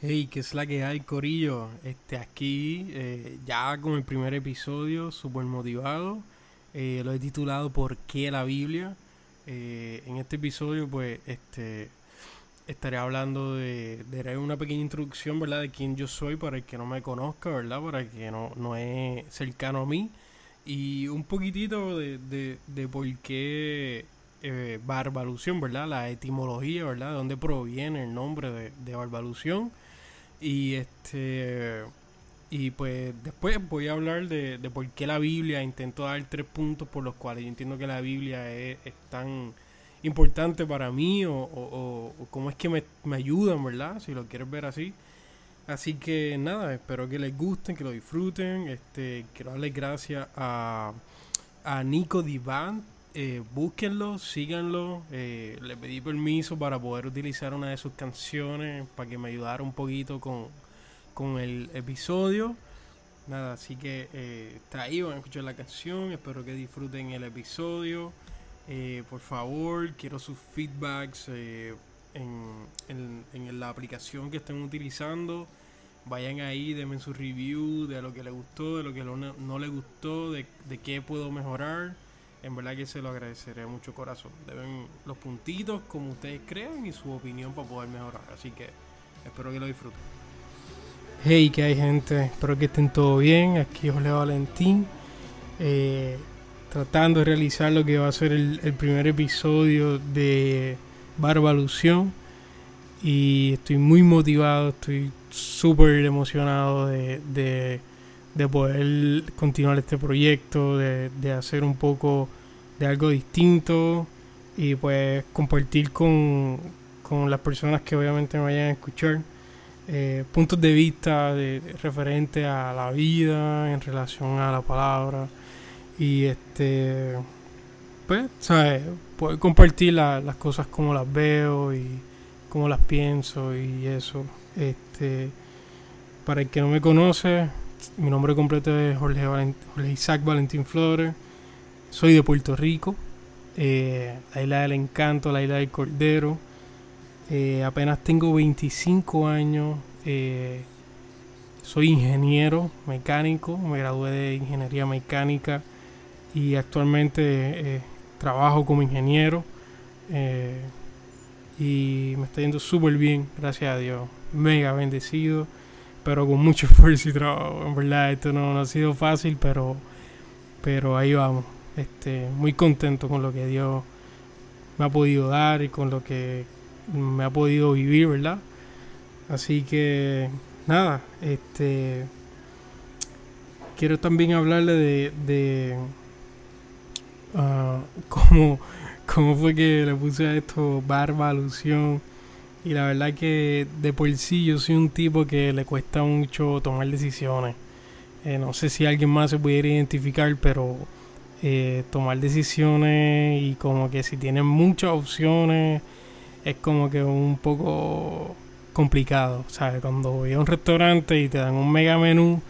Hey, ¿qué es la que hay, Corillo? Este, aquí, eh, ya con el primer episodio, súper motivado. Eh, lo he titulado ¿Por qué la Biblia? Eh, en este episodio, pues, este, estaré hablando de, de una pequeña introducción, ¿verdad? De quién yo soy para el que no me conozca, ¿verdad? Para el que no, no es cercano a mí. Y un poquitito de, de, de por qué Barbalución, ¿verdad? La etimología, ¿verdad? De dónde proviene el nombre de, de Barbalución. Y este y pues después voy a hablar de, de, por qué la Biblia, intento dar tres puntos por los cuales yo entiendo que la Biblia es, tan importante para mí o, o, cómo es que me, me, ayudan, ¿verdad? Si lo quieres ver así. Así que nada, espero que les gusten, que lo disfruten. Este, quiero darles gracias a, a Nico Divan eh, búsquenlo, síganlo. Eh, le pedí permiso para poder utilizar una de sus canciones para que me ayudara un poquito con, con el episodio. Nada, así que eh, está ahí, van a escuchar la canción. Espero que disfruten el episodio. Eh, por favor, quiero sus feedbacks en, en, en, la aplicación que estén utilizando. Vayan ahí, denme su review de lo que les gustó, de lo que no, les gustó, de, de qué puedo mejorar en verdad que se lo agradeceré mucho corazón. Deben los puntitos como ustedes crean y su opinión para poder mejorar. Así que espero que lo disfruten. Hey, que hay gente, espero que estén todo bien. Aquí José Valentín, eh, tratando de realizar lo que va a ser el, primer episodio de Barbalución. Y estoy muy motivado, estoy súper emocionado de, de de poder continuar este proyecto, de, de, hacer un poco de algo distinto y pues compartir con, con las personas que obviamente me vayan a escuchar eh, puntos de vista de, referente a la vida en relación a la palabra. Y este pues sabes poder compartir las cosas como las veo y como las pienso y eso. Este para el que no me conoce mi nombre completo es Jorge, Isaac Valentín Flores. Soy de Puerto Rico, eh, la isla del encanto, la isla del cordero. Eh, apenas tengo 25 años. Eh, soy ingeniero mecánico, me gradué de ingeniería mecánica y actualmente trabajo como ingeniero. y me está yendo súper bien, gracias a Dios. Mega bendecido pero con mucho esfuerzo y trabajo. En verdad, esto no, ha sido fácil, pero, pero ahí vamos. Este, muy contento con lo que Dios me ha podido dar y con lo que me ha podido vivir, ¿verdad? Así que, nada, este. Quiero también hablarle de, de uh, cómo, cómo fue que le puse a esto barba, alusión y la verdad que de por sí yo soy un tipo que le cuesta mucho tomar decisiones. Eh, no sé si alguien más se pudiera identificar, pero eh, tomar decisiones y como que si tienen muchas opciones es como que un poco complicado. ¿Sabes? Cuando voy a un restaurante y te dan un mega menú,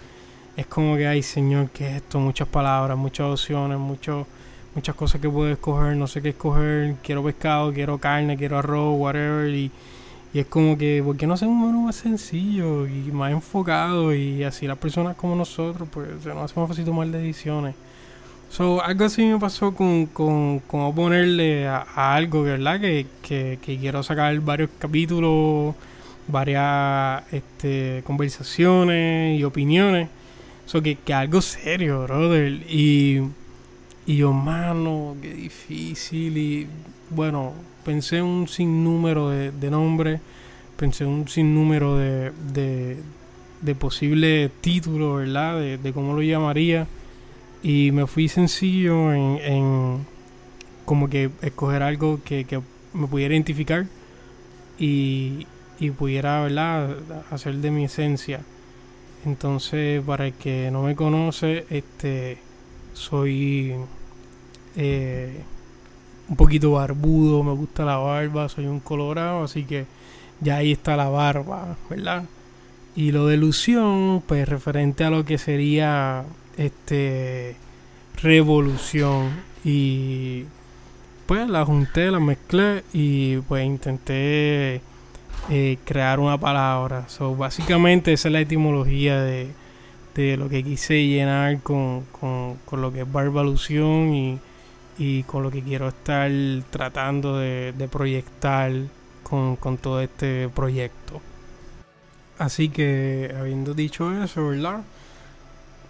es como que, ay señor, ¿qué es esto? Muchas palabras, muchas opciones, muchos muchas cosas que puedo escoger, no sé qué escoger, quiero pescado, quiero carne, quiero arroz, whatever, y es como que, ¿por qué no hacemos un menú más sencillo y más enfocado? Y así las personas como nosotros, pues se nos hace más fácil tomar decisiones. So, algo así me pasó con, con, con ponerle a, algo, ¿verdad? Que, que, que, quiero sacar varios capítulos, varias este, conversaciones y opiniones. So, que, que algo serio, brother. Y, y yo, mano, qué difícil. Y bueno, pensé un sinnúmero de, de nombres, pensé un sinnúmero de, de, de posibles títulos, ¿verdad? De, cómo lo llamaría. Y me fui sencillo en, en como que escoger algo que, que me pudiera identificar y, y pudiera, ¿verdad? Hacer de mi esencia. Entonces, para el que no me conoce, este soy eh, un poquito barbudo, me gusta la barba, soy un colorado, así que ya ahí está la barba, ¿verdad? Y lo de ilusión, pues referente a lo que sería este revolución y pues la junté, la mezclé y pues intenté eh, crear una palabra. So, básicamente esa es la etimología de, de lo que quise llenar con, con, lo que es barbalución y, y, con lo que quiero estar tratando de, proyectar con, con todo este proyecto. Así que, habiendo dicho eso, ¿verdad?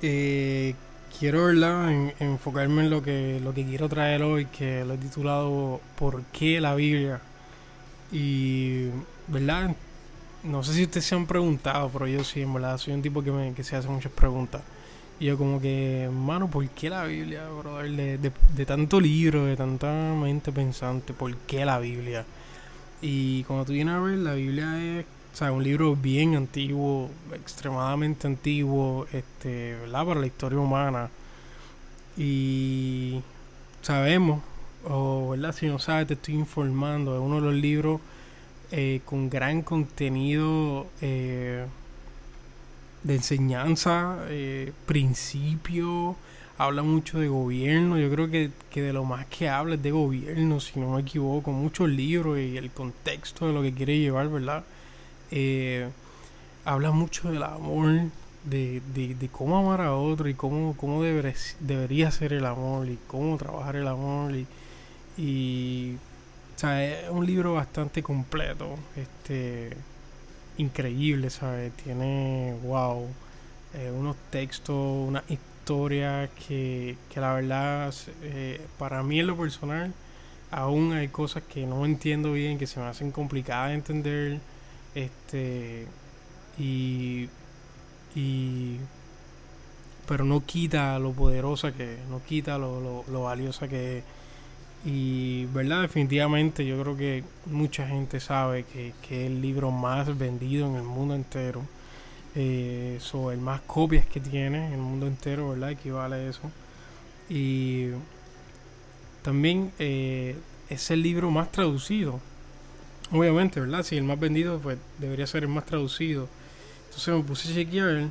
Eh, quiero ¿verdad? enfocarme en lo que, lo que quiero traer hoy, que lo he titulado ¿Por qué la Biblia? Y, ¿verdad? No sé si ustedes se han preguntado, pero yo sí, en verdad, soy un tipo que, me, que se hace muchas preguntas. Y yo como que, mano, ¿por qué la Biblia, brother? De, de, tanto libro, de tanta mente pensante, ¿por qué la Biblia? Y cuando tú vienes a ver, la Biblia es o sea, un libro bien antiguo, extremadamente antiguo, este, ¿verdad? Para la historia humana. Y sabemos, o ¿verdad? Si no sabes, te estoy informando, es uno de los libros eh, con gran contenido eh, de enseñanza, eh, principio, habla mucho de gobierno, yo creo que, que, de lo más que habla es de gobierno, si no me equivoco, muchos libros y el contexto de lo que quiere llevar, ¿verdad? eh, habla mucho del amor, de, de, cómo amar a otro y cómo, cómo debería ser el amor y cómo trabajar el amor. Y, y o sea, es un libro bastante completo, este increíble, ¿sabes? Tiene, wow, eh, unos textos, una historia que, que la verdad, eh, para mí en lo personal, aún hay cosas que no entiendo bien, que se me hacen complicadas de entender. Este. Y. Y. Pero no quita lo poderosa que No quita lo, lo, valiosa que es. Y, ¿verdad? Definitivamente yo creo que mucha gente sabe que, que es el libro más vendido en el mundo entero. Eh, el más copias que tiene en el mundo entero, ¿verdad? Equivale a eso. Y también eh, es el libro más traducido Obviamente, ¿verdad? Si el más vendido, pues debería ser el más traducido. Entonces me puse a chequear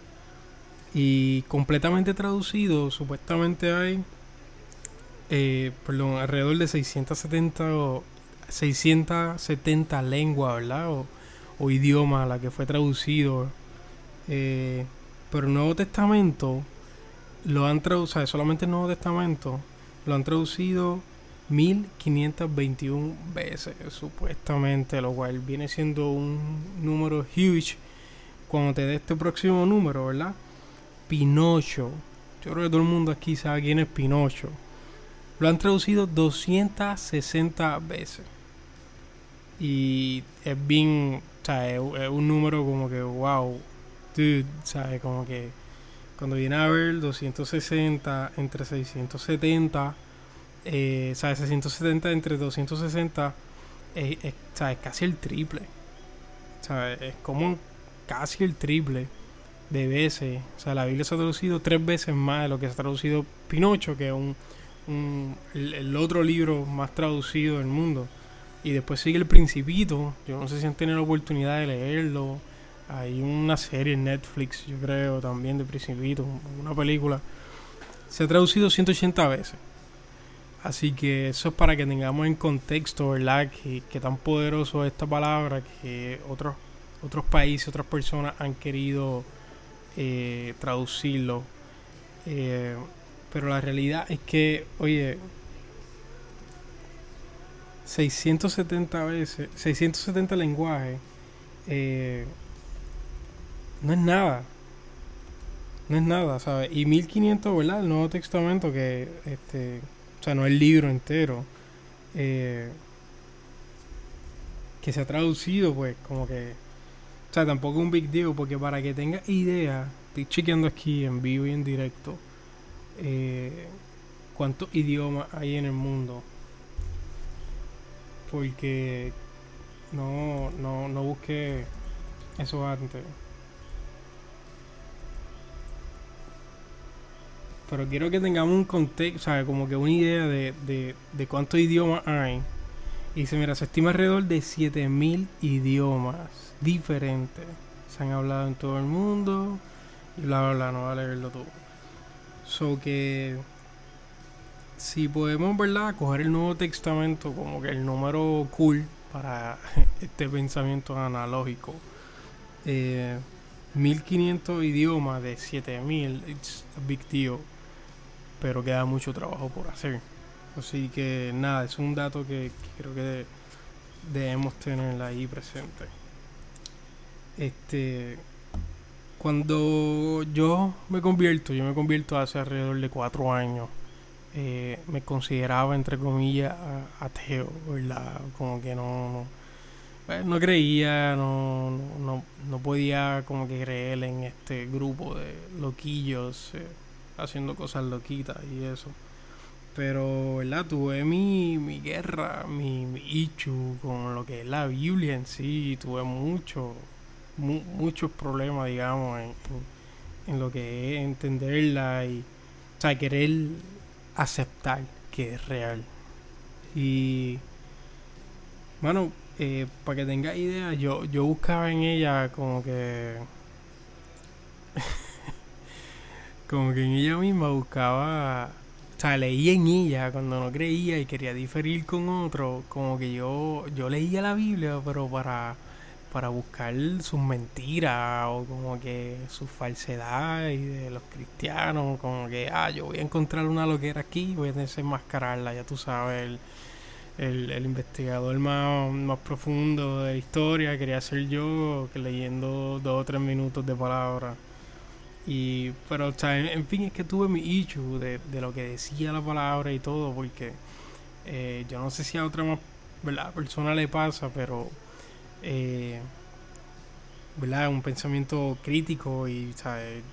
y completamente traducido, supuestamente hay, eh, perdón, alrededor de 670 o 670 lenguas, ¿verdad? O, o idiomas a la que fue traducido. Eh, pero el Nuevo Testamento lo han traducido, solamente el Nuevo Testamento lo han traducido 1521 veces supuestamente, lo cual viene siendo un número huge cuando te dé este próximo número, ¿verdad? Pinocho. Yo creo que todo el mundo aquí sabe quién es Pinocho. Lo han traducido 260 veces. Y es bien, o sea, es, un número como que, wow, dude, ¿sabes? Como que cuando viene a ver 260 entre 670 eh, ¿sabes? 670 entre 260 es, es, casi el triple. ¿sabes? Es como casi el triple de veces. O sea, la Biblia se ha traducido tres veces más de lo que se ha traducido Pinocho, que es un, el, otro libro más traducido del mundo. Y después sigue El Principito. Yo no sé si han tenido la oportunidad de leerlo. Hay una serie en Netflix, yo creo, también de Principito, una película. Se ha traducido 180 veces. Así que eso es para que tengamos en contexto, ¿verdad? Que, tan poderoso es esta palabra que otros, otros países, otras personas han querido eh, traducirlo. Eh, pero la realidad es que, oye, 670 veces, 670 lenguajes, eh, no es nada. No es nada, ¿sabes? Y 1500, ¿verdad? El Nuevo Testamento que, este sea, no el libro entero, eh, que se ha traducido, pues, como que, o sea, tampoco es un big deal, porque para que tengas idea, estoy chequeando aquí en vivo y en directo, eh, cuántos idiomas hay en el mundo. Porque no, no, no busqué eso antes. Pero quiero que tengamos un contexto, sea, Como que una idea de, de, de cuántos idiomas hay. Y se mira, se estima alrededor de 7000 idiomas diferentes. Se han hablado en todo el mundo. Y bla, bla, bla, no va a leerlo todo. So que si podemos, ¿verdad? Coger el Nuevo Testamento como que el número cool, para este pensamiento analógico. 1500 eh, idiomas de 7000, it's a big deal, pero queda mucho trabajo por hacer. Así que nada, es un dato que, creo que debemos tener ahí presente. Este, cuando yo me convierto, yo me convierto hace alrededor de cuatro años. Eh, me consideraba entre comillas ateo, ¿verdad? Como que no, no, no creía, no, no, no, podía como que creer en este grupo de loquillos eh, haciendo cosas loquitas y eso. Pero, ¿verdad? Tuve mi, mi guerra, mi, mi ichu con lo que es la Biblia en sí. Tuve mucho, muchos problemas, digamos, en, en, lo que es entenderla y, o sea, querer aceptar que es real. Y, bueno, eh, para que tenga idea, yo, yo buscaba en ella como que... como que en ella misma buscaba o sea, leía en ella cuando no creía y quería diferir con otro. Como que yo, yo leía la Biblia, pero para, para buscar sus mentiras o como que su falsedad y de los cristianos. Como que, ah, yo voy a encontrar una loquera aquí, voy a desenmascararla, ya tú sabes. El, el, investigador más, más profundo de la historia quería ser yo, leyendo dos o tres minutos de palabras. Y, pero, o sea, en, fin, es que tuve mi issue de, lo que decía la palabra y todo, porque eh, yo no sé si a otra más, persona le pasa, pero, eh, ¿verdad? Un pensamiento crítico y, ¿sabes?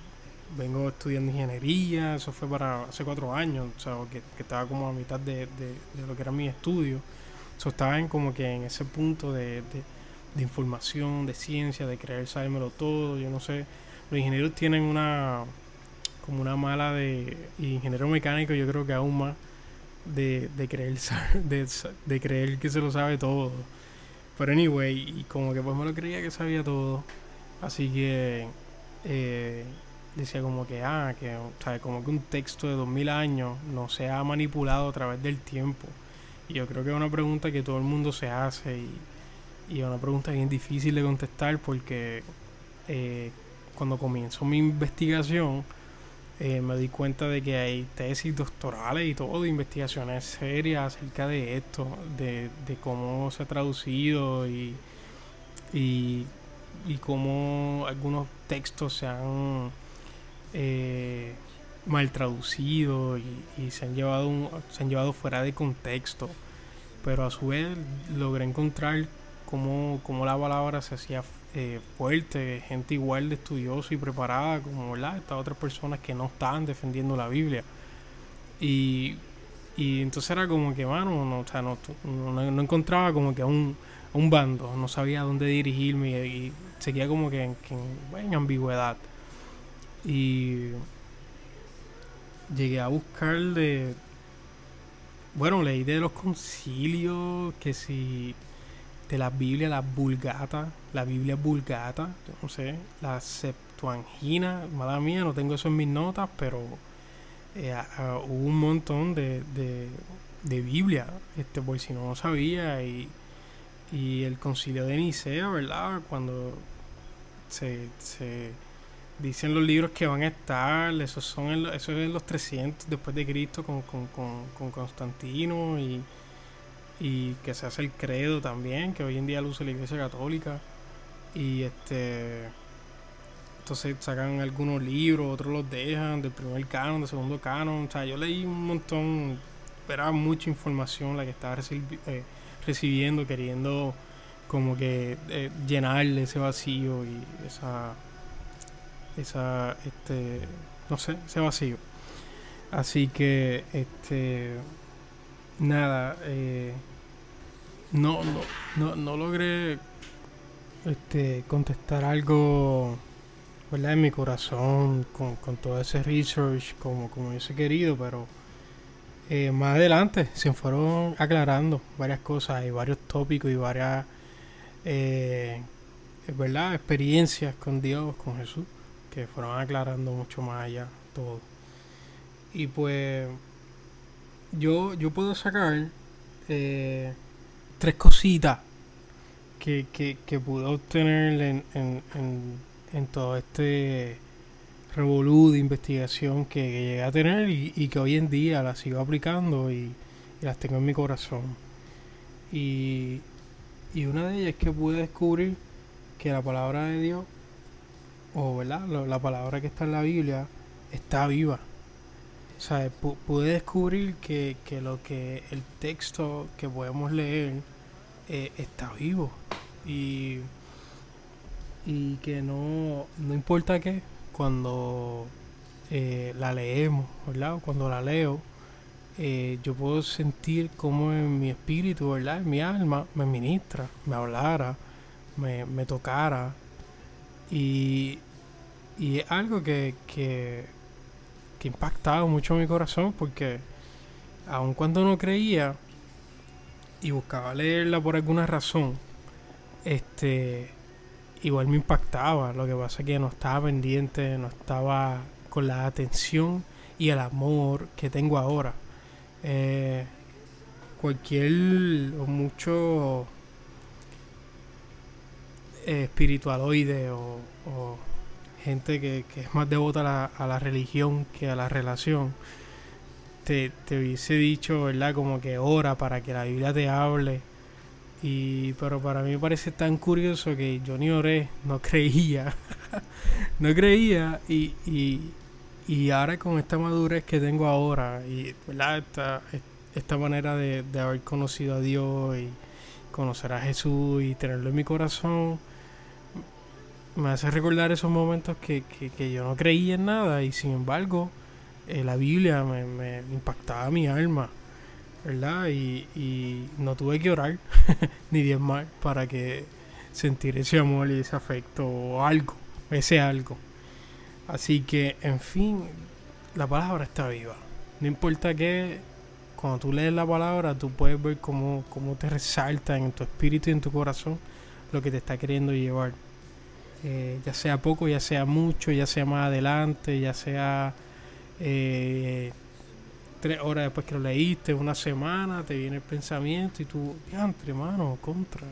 Vengo estudiando ingeniería, eso fue para hace cuatro años, o sea, que, estaba como a mitad de, de, lo que era mi estudio. So, estaba en como que en ese punto de, de, información, de ciencia, de creer sabérmelo todo, yo no sé los ingenieros tienen una como una mala de ingeniero mecánico yo creo que aún más de, de creer de, de creer que se lo sabe todo pero anyway y como que pues me lo creía que sabía todo así que eh, decía como que ah que o como que un texto de 2000 años no se ha manipulado a través del tiempo. Y yo creo que es una pregunta que todo el mundo se hace y, y es una pregunta bien difícil de contestar porque eh, cuando comienzo mi investigación, eh, me di cuenta de que hay tesis doctorales y todo, investigaciones serias acerca de esto, de, cómo se ha traducido y, y, cómo algunos textos se han eh, mal y, se, han llevado se han llevado fuera de contexto. Pero a su vez logré encontrar cómo, cómo la palabra se hacía eh, fuerte, gente igual de estudiosa y preparada como ¿verdad? estas otras personas que no estaban defendiendo la Biblia. Y, y entonces era como que, mano, no, o sea, no, no, encontraba como que a un, un bando, no sabía dónde dirigirme y, seguía como que, en, ambigüedad. Y llegué a buscar de. Bueno, leí de los concilios, que si de la Biblia, la Vulgata, la Biblia Vulgata, no sé, la Septuagina, mala mía, no tengo eso en mis notas, pero eh, hubo un montón de, de, Biblia, este, por si no lo sabía, y, y el concilio de Nicea, ¿verdad? Cuando se, se dicen los libros que van a estar, esos son en, eso es en los 300 después de Cristo con, con, con, con Constantino y y que se hace el credo también, que hoy en día usa la iglesia católica. Y este entonces sacan algunos libros, otros los dejan, del primer canon, del segundo canon. O sea, yo leí un montón, era mucha información la que estaba eh, recibiendo, queriendo como que eh, llenarle ese vacío y esa, esa, este, no sé, ese vacío. Así que, este, nada, eh, no, no, no, no logré este, contestar algo ¿verdad? en mi corazón con, con todo ese research como, como hubiese querido, pero eh, más adelante se fueron aclarando varias cosas y varios tópicos y varias eh, ¿verdad? experiencias con Dios, con Jesús, que fueron aclarando mucho más allá todo. Y pues yo, yo puedo sacar eh, tres cositas que, que, que pude obtener en, en, en, todo este revolú de investigación que, llegué a tener y, y, que hoy en día las sigo aplicando y, las tengo en mi corazón. Y, y una de ellas es que pude descubrir que la palabra de Dios, o ¿verdad? la palabra que está en la Biblia, está viva. O sea, pude descubrir que, que, lo que el texto que podemos leer eh, está vivo. Y, y que no, no importa qué, cuando eh, la leemos, ¿verdad? Cuando la leo, eh, yo puedo sentir como en mi espíritu, ¿verdad? En mi alma me ministra, me hablara, me, me tocara. Y, y es algo que, que, que impactado mucho mi corazón porque aun cuando no creía y buscaba leerla por alguna razón, este igual me impactaba. Lo que pasa es que no estaba pendiente, no estaba con la atención y el amor que tengo ahora. Eh, cualquier o mucho eh, espiritualoide o, gente que, es más devota a la, a la, religión que a la relación, te, te hubiese dicho, ¿verdad? Como que ora para que la Biblia te hable. Y, pero para mí me parece tan curioso que yo ni oré, no creía, no creía y, y, y, ahora con esta madurez que tengo ahora y Esta, esta manera de, de, haber conocido a Dios y conocer a Jesús y tenerlo en mi corazón, me hace recordar esos momentos que, que, que yo no creía en nada y sin embargo eh, la Biblia me, impactaba mi alma. ¿verdad? Y, y no tuve que orar ni diezmar para que sentir ese amor y ese afecto o algo, ese algo. Así que, en fin, la palabra está viva. No importa qué, cuando tú lees la palabra, tú puedes ver cómo, cómo te resalta en tu espíritu y en tu corazón lo que te está queriendo llevar. Eh, ya sea poco, ya sea mucho, ya sea más adelante, ya sea eh, tres horas después que lo leíste, una semana, te viene el pensamiento y tú, entre mano, contra.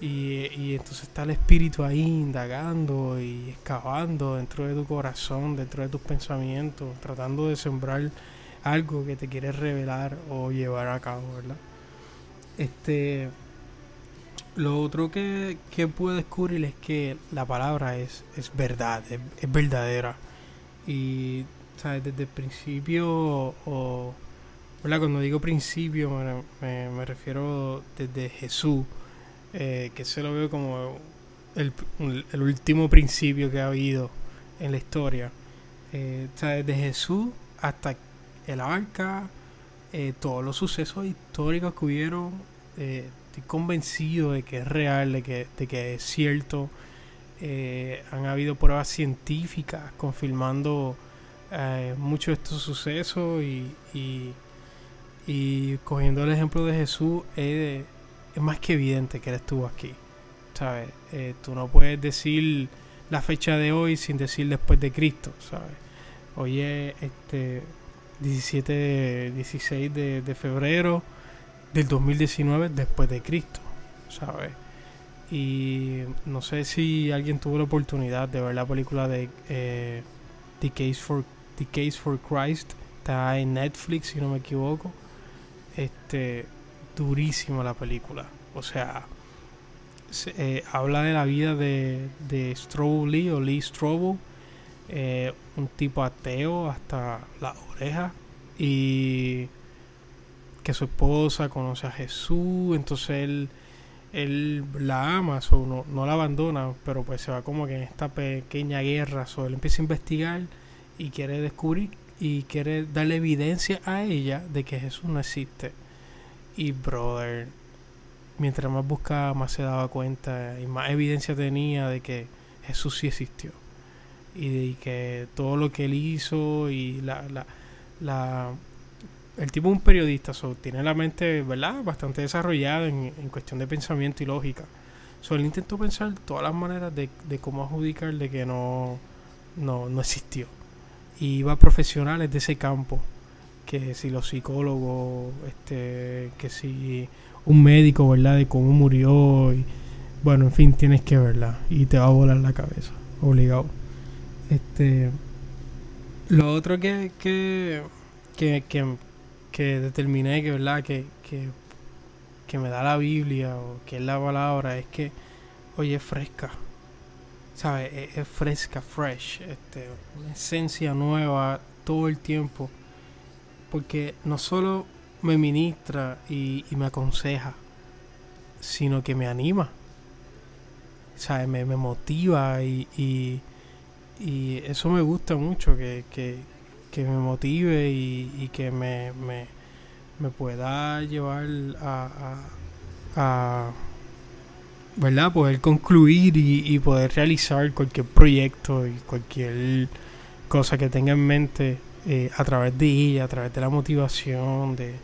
Y, y, entonces está el espíritu ahí indagando y excavando dentro de tu corazón, dentro de tus pensamientos, tratando de sembrar algo que te quiere revelar o llevar a cabo, ¿verdad? Este, lo otro que, que pude descubrir es que la palabra es, es verdad, es, es verdadera. Y desde el principio, o, Cuando digo principio, me, refiero desde Jesús, eh, que se lo veo como el, último principio que ha habido en la historia. Eh, desde Jesús hasta el arca, eh, todos los sucesos históricos que hubieron, estoy convencido de que es real, de que, de que es cierto. han habido pruebas científicas confirmando eh, muchos de estos sucesos y, y, cogiendo el ejemplo de Jesús es, más que evidente que él estuvo aquí. ¿Sabes? Eh, tú no puedes decir la fecha de hoy sin decir después de Cristo, ¿sabes? Hoy es este 17, 16 de, de febrero del 2019 después de Cristo, ¿sabes? Y no sé si alguien tuvo la oportunidad de ver la película de eh, The Case for The Case for Christ. Está en Netflix, si no me equivoco. Este, durísima la película. O sea, eh, habla de la vida de, de Lee o Lee Strobel. Eh, un tipo ateo hasta la oreja. Y que su esposa conoce a Jesús. Entonces él, él la ama, o no, no, la abandona, pero pues se va como que en esta pequeña guerra. So, él empieza a investigar y quiere descubrir y quiere darle evidencia a ella de que Jesús no existe. Y brother, mientras más buscaba, más se daba cuenta y más evidencia tenía de que Jesús sí existió. Y de que todo lo que él hizo y la, la, la el tipo es un periodista, so, tiene la mente, ¿verdad? Bastante desarrollada en, en cuestión de pensamiento y lógica. So, él intentó pensar todas las maneras de, de cómo adjudicar de que no, no, no existió y va a profesionales de ese campo que si los psicólogos este que si un médico verdad de cómo murió y bueno, en fin, tienes que verla y te va a volar la cabeza, obligado. Este, lo otro que, que, que, que, determiné que, ¿verdad? Que, que, que me da la Biblia o que es la palabra es que, oye, es fresca. ¿Sabes? Es, fresca, fresh. Este, una esencia nueva todo el tiempo. Porque no solo me ministra y, me aconseja, sino que me anima. ¿Sabes? Me, me motiva y, y y eso me gusta mucho, que, que, me motive y, que me, me, pueda llevar a, a, ¿verdad? poder concluir y, poder realizar cualquier proyecto y cualquier cosa que tenga en mente eh, a través de ella, a través de la motivación, de,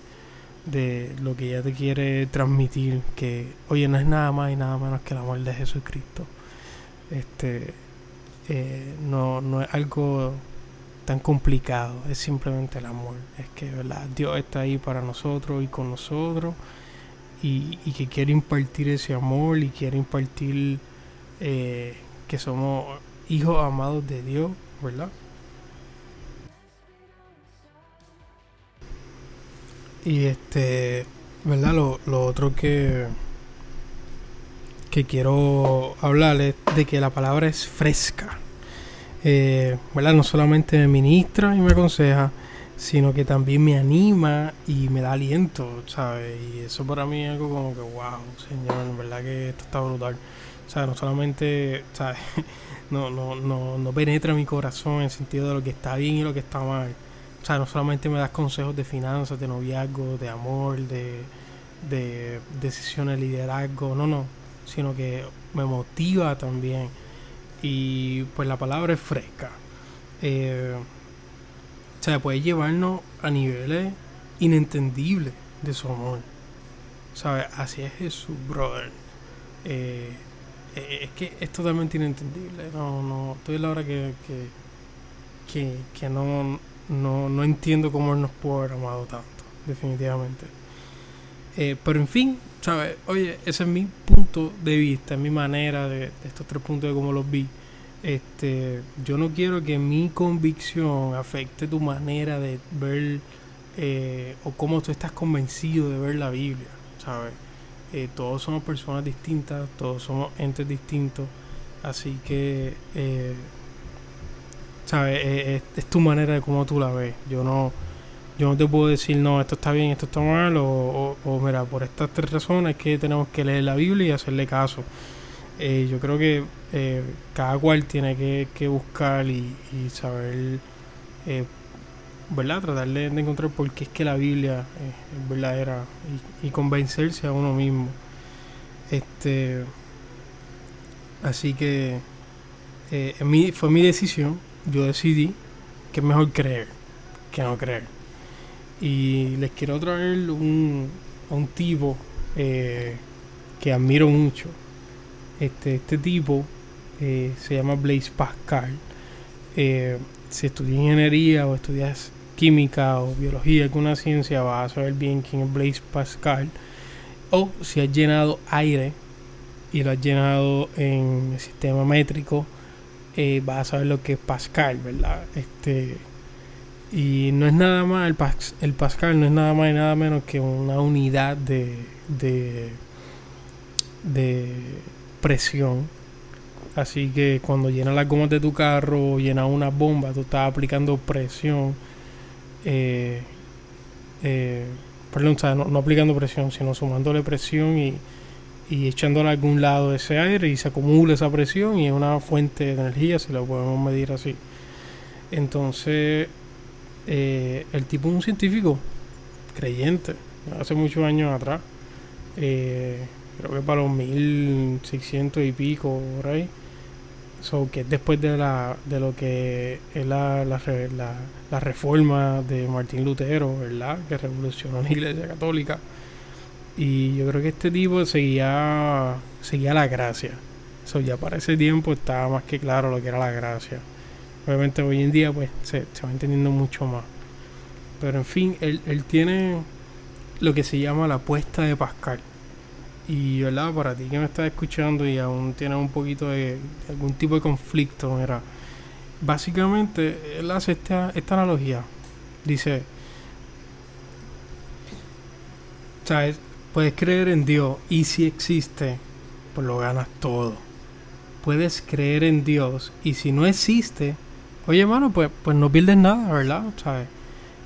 de lo que ella te quiere transmitir, que oye, no es nada más y nada menos que el amor de Jesucristo. Este, eh, no, no es algo tan complicado, es simplemente el amor. Es que ¿verdad? Dios está ahí para nosotros y con nosotros y, que quiere impartir ese amor y quiere impartir eh, que somos hijos amados de Dios, ¿verdad? Y este, ¿verdad? Lo, otro que que quiero hablarles de que la palabra es fresca. Eh, No solamente me ministra y me aconseja, sino que también me anima y me da aliento, ¿sabes? Y eso para mí es algo como que, wow, señor, en verdad que esto está brutal. O sea, no solamente, ¿sabes? No, no, no, no penetra mi corazón en el sentido de lo que está bien y lo que está mal. O sea, no solamente me das consejos de finanzas, de noviazgo, de amor, de, de decisiones, de liderazgo, no, no sino que me motiva también. Y pues la palabra es fresca. Eh, o sea, puede llevarnos a niveles inentendibles de su amor. ¿Sabes? Así es Jesús, brother. Eh, eh, es que es totalmente inentendible. No, no, estoy en la hora que, que, que, no, no, no, entiendo cómo Él nos puede haber amado tanto, definitivamente. Pero en fin, ¿sabes? Oye, ese es mi punto de vista, mi manera de, estos tres puntos de cómo los vi. Este, yo no quiero que mi convicción afecte tu manera de ver eh, o cómo tú estás convencido de ver la Biblia, ¿sabes? Eh, todos somos personas distintas, todos somos entes distintos, así que, eh, ¿sabes? es tu manera de cómo tú la ves. Yo no yo no te puedo decir, no, esto está bien, esto está mal, o, mira, por estas tres razones que tenemos que leer la Biblia y hacerle caso. Eh, yo creo que eh, cada cual tiene que, buscar y, saber, eh, ¿verdad? Tratar de, encontrar por qué es que la Biblia es verdadera y, y, convencerse a uno mismo. Este, así que fue mi decisión, yo decidí que es mejor creer que no creer. Y les quiero traer un, un tipo eh, que admiro mucho. Este, este tipo eh, se llama Blaise Pascal. Eh, si estudias ingeniería o estudias química o biología, alguna ciencia, vas a saber bien quién es Blaise Pascal. O si has llenado aire y lo has llenado en el sistema métrico, vas a saber lo que es Pascal, ¿verdad? Este y no es nada más, el, el Pascal no es nada más y nada menos que una unidad de, de, de presión. Así que cuando llenas las gomas de tu carro o llenas una bomba, tú estás aplicando presión. Eh, eh, perdón, no, aplicando presión, sino sumándole presión y, y echándole a algún lado ese aire y se acumula esa presión y es una fuente de energía, si lo podemos medir así. Entonces, eh, el tipo es un científico creyente, hace muchos años atrás. Eh, creo que para los 1600 y pico, por ahí. que después de, la, de lo que es la, la, la, reforma de Martín Lutero, ¿verdad? Que revolucionó la iglesia católica. Y yo creo que este tipo seguía, seguía la gracia. So, ya para ese tiempo estaba más que claro lo que era la gracia. Obviamente hoy en día pues se, va entendiendo mucho más. Pero en fin, él, tiene lo que se llama la apuesta de Pascal. Y, ¿verdad? Para ti que me estás escuchando y aún tienes un poquito de algún tipo de conflicto, mira, básicamente él hace esta, esta analogía. Dice, ¿sabes? Puedes creer en Dios y si existe, pues lo ganas todo. Puedes creer en Dios y si no existe, oye hermano, pues, pues no pierdes nada, ¿verdad? ¿Sabes?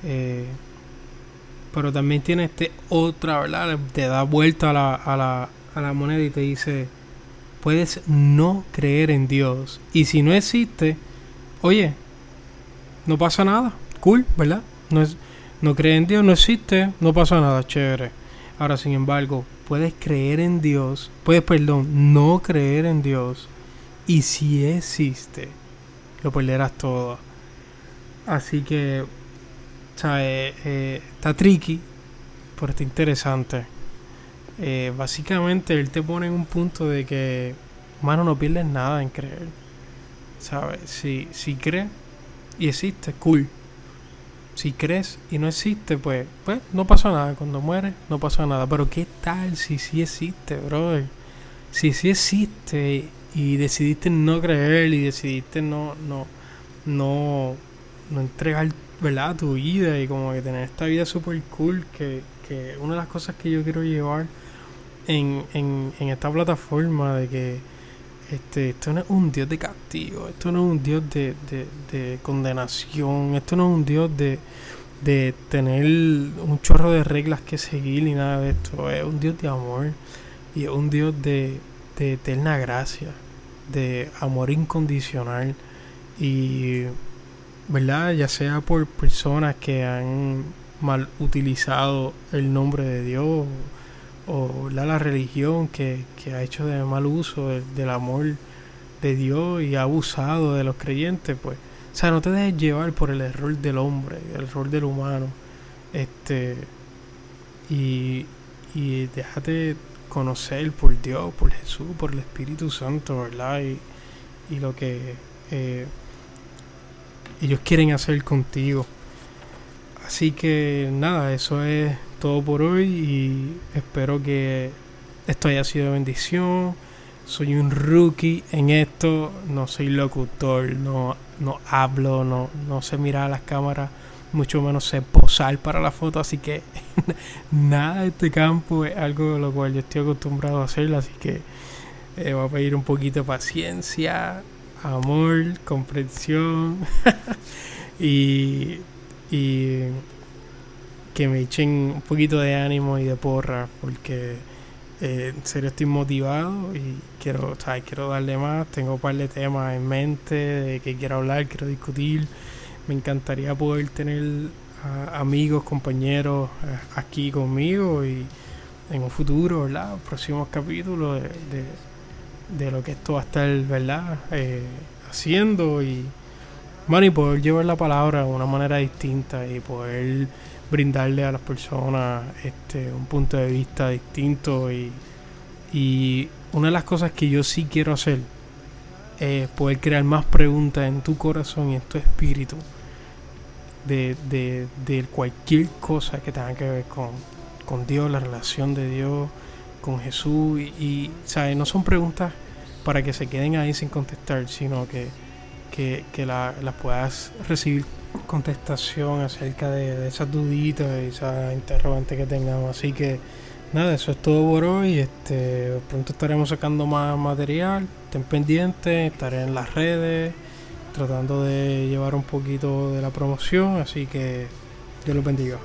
Eh, pero también tiene este otra, ¿verdad? Te da vuelta a la, a, la, a la moneda y te dice, puedes no creer en Dios. Y si no existe, oye, no pasa nada. Cool, ¿verdad? No, es, no cree en Dios, no existe, no pasa nada, chévere. Ahora, sin embargo, puedes creer en Dios, puedes, perdón, no creer en Dios. Y si existe, lo perderás todo. Así que eh, eh, está tricky, pero está interesante. Eh, básicamente él te pone en un punto de que, mano, no pierdes nada en creer. ¿Sabes? Si, si crees y existe, cool. Si crees y no existe, pues, pues no pasa nada. Cuando mueres, no pasa nada. Pero ¿qué tal si sí existe, brother? Si sí existe y decidiste no creer y decidiste no, no, no, no entregar ¿verdad? Tu vida y como que tener esta vida super cool que, que una de las cosas que yo quiero llevar en, en, en esta plataforma de que este, esto no es un Dios de castigo, esto no es un Dios de, de, de condenación, esto no es un Dios de, de tener un chorro de reglas que seguir ni nada de esto, es un Dios de amor y es un Dios de, de eterna gracia, de amor incondicional y ¿verdad? Ya sea por personas que han mal utilizado el nombre de Dios o la, religión que, ha hecho de mal uso del, amor de Dios y ha abusado de los creyentes, pues, o sea, no te dejes llevar por el error del hombre, el error del humano, este, y, y déjate conocer por Dios, por Jesús, por el Espíritu Santo, ¿verdad? Y, y lo que eh, ellos quieren hacer contigo. Así que nada, eso es todo por hoy y espero que esto haya sido bendición. Soy un rookie en esto, no soy locutor, no, no hablo, no, no sé mirar a las cámaras, mucho menos sé posar para la foto, así que nada de este campo es algo de lo cual yo estoy acostumbrado a hacer, así que eh, voy a pedir un poquito de paciencia, amor, comprensión y, y que me echen un poquito de ánimo y de porra porque eh, en serio estoy motivado y quiero, quiero darle más, tengo un par de temas en mente de que quiero hablar, quiero discutir, me encantaría poder tener amigos, compañeros eh, aquí conmigo y en un futuro, ¿verdad? Próximos capítulos de de lo que esto va a estar, ¿verdad? Eh, haciendo y, bueno, y poder llevar la palabra de una manera distinta y poder brindarle a las personas este, un punto de vista distinto y, y una de las cosas que yo sí quiero hacer es poder crear más preguntas en tu corazón y en tu espíritu de, de, de cualquier cosa que tenga que ver con, con Dios, la relación de Dios, con Jesús y, ¿sabes? No son preguntas para que se queden ahí sin contestar, sino que, que, las puedas recibir contestación acerca de, esas duditas y esas interrogantes que tengamos. Así que nada, eso es todo por hoy. Este, pronto estaremos sacando más material. Estén pendientes, estaré en las redes tratando de llevar un poquito de la promoción. Así que Dios los bendiga.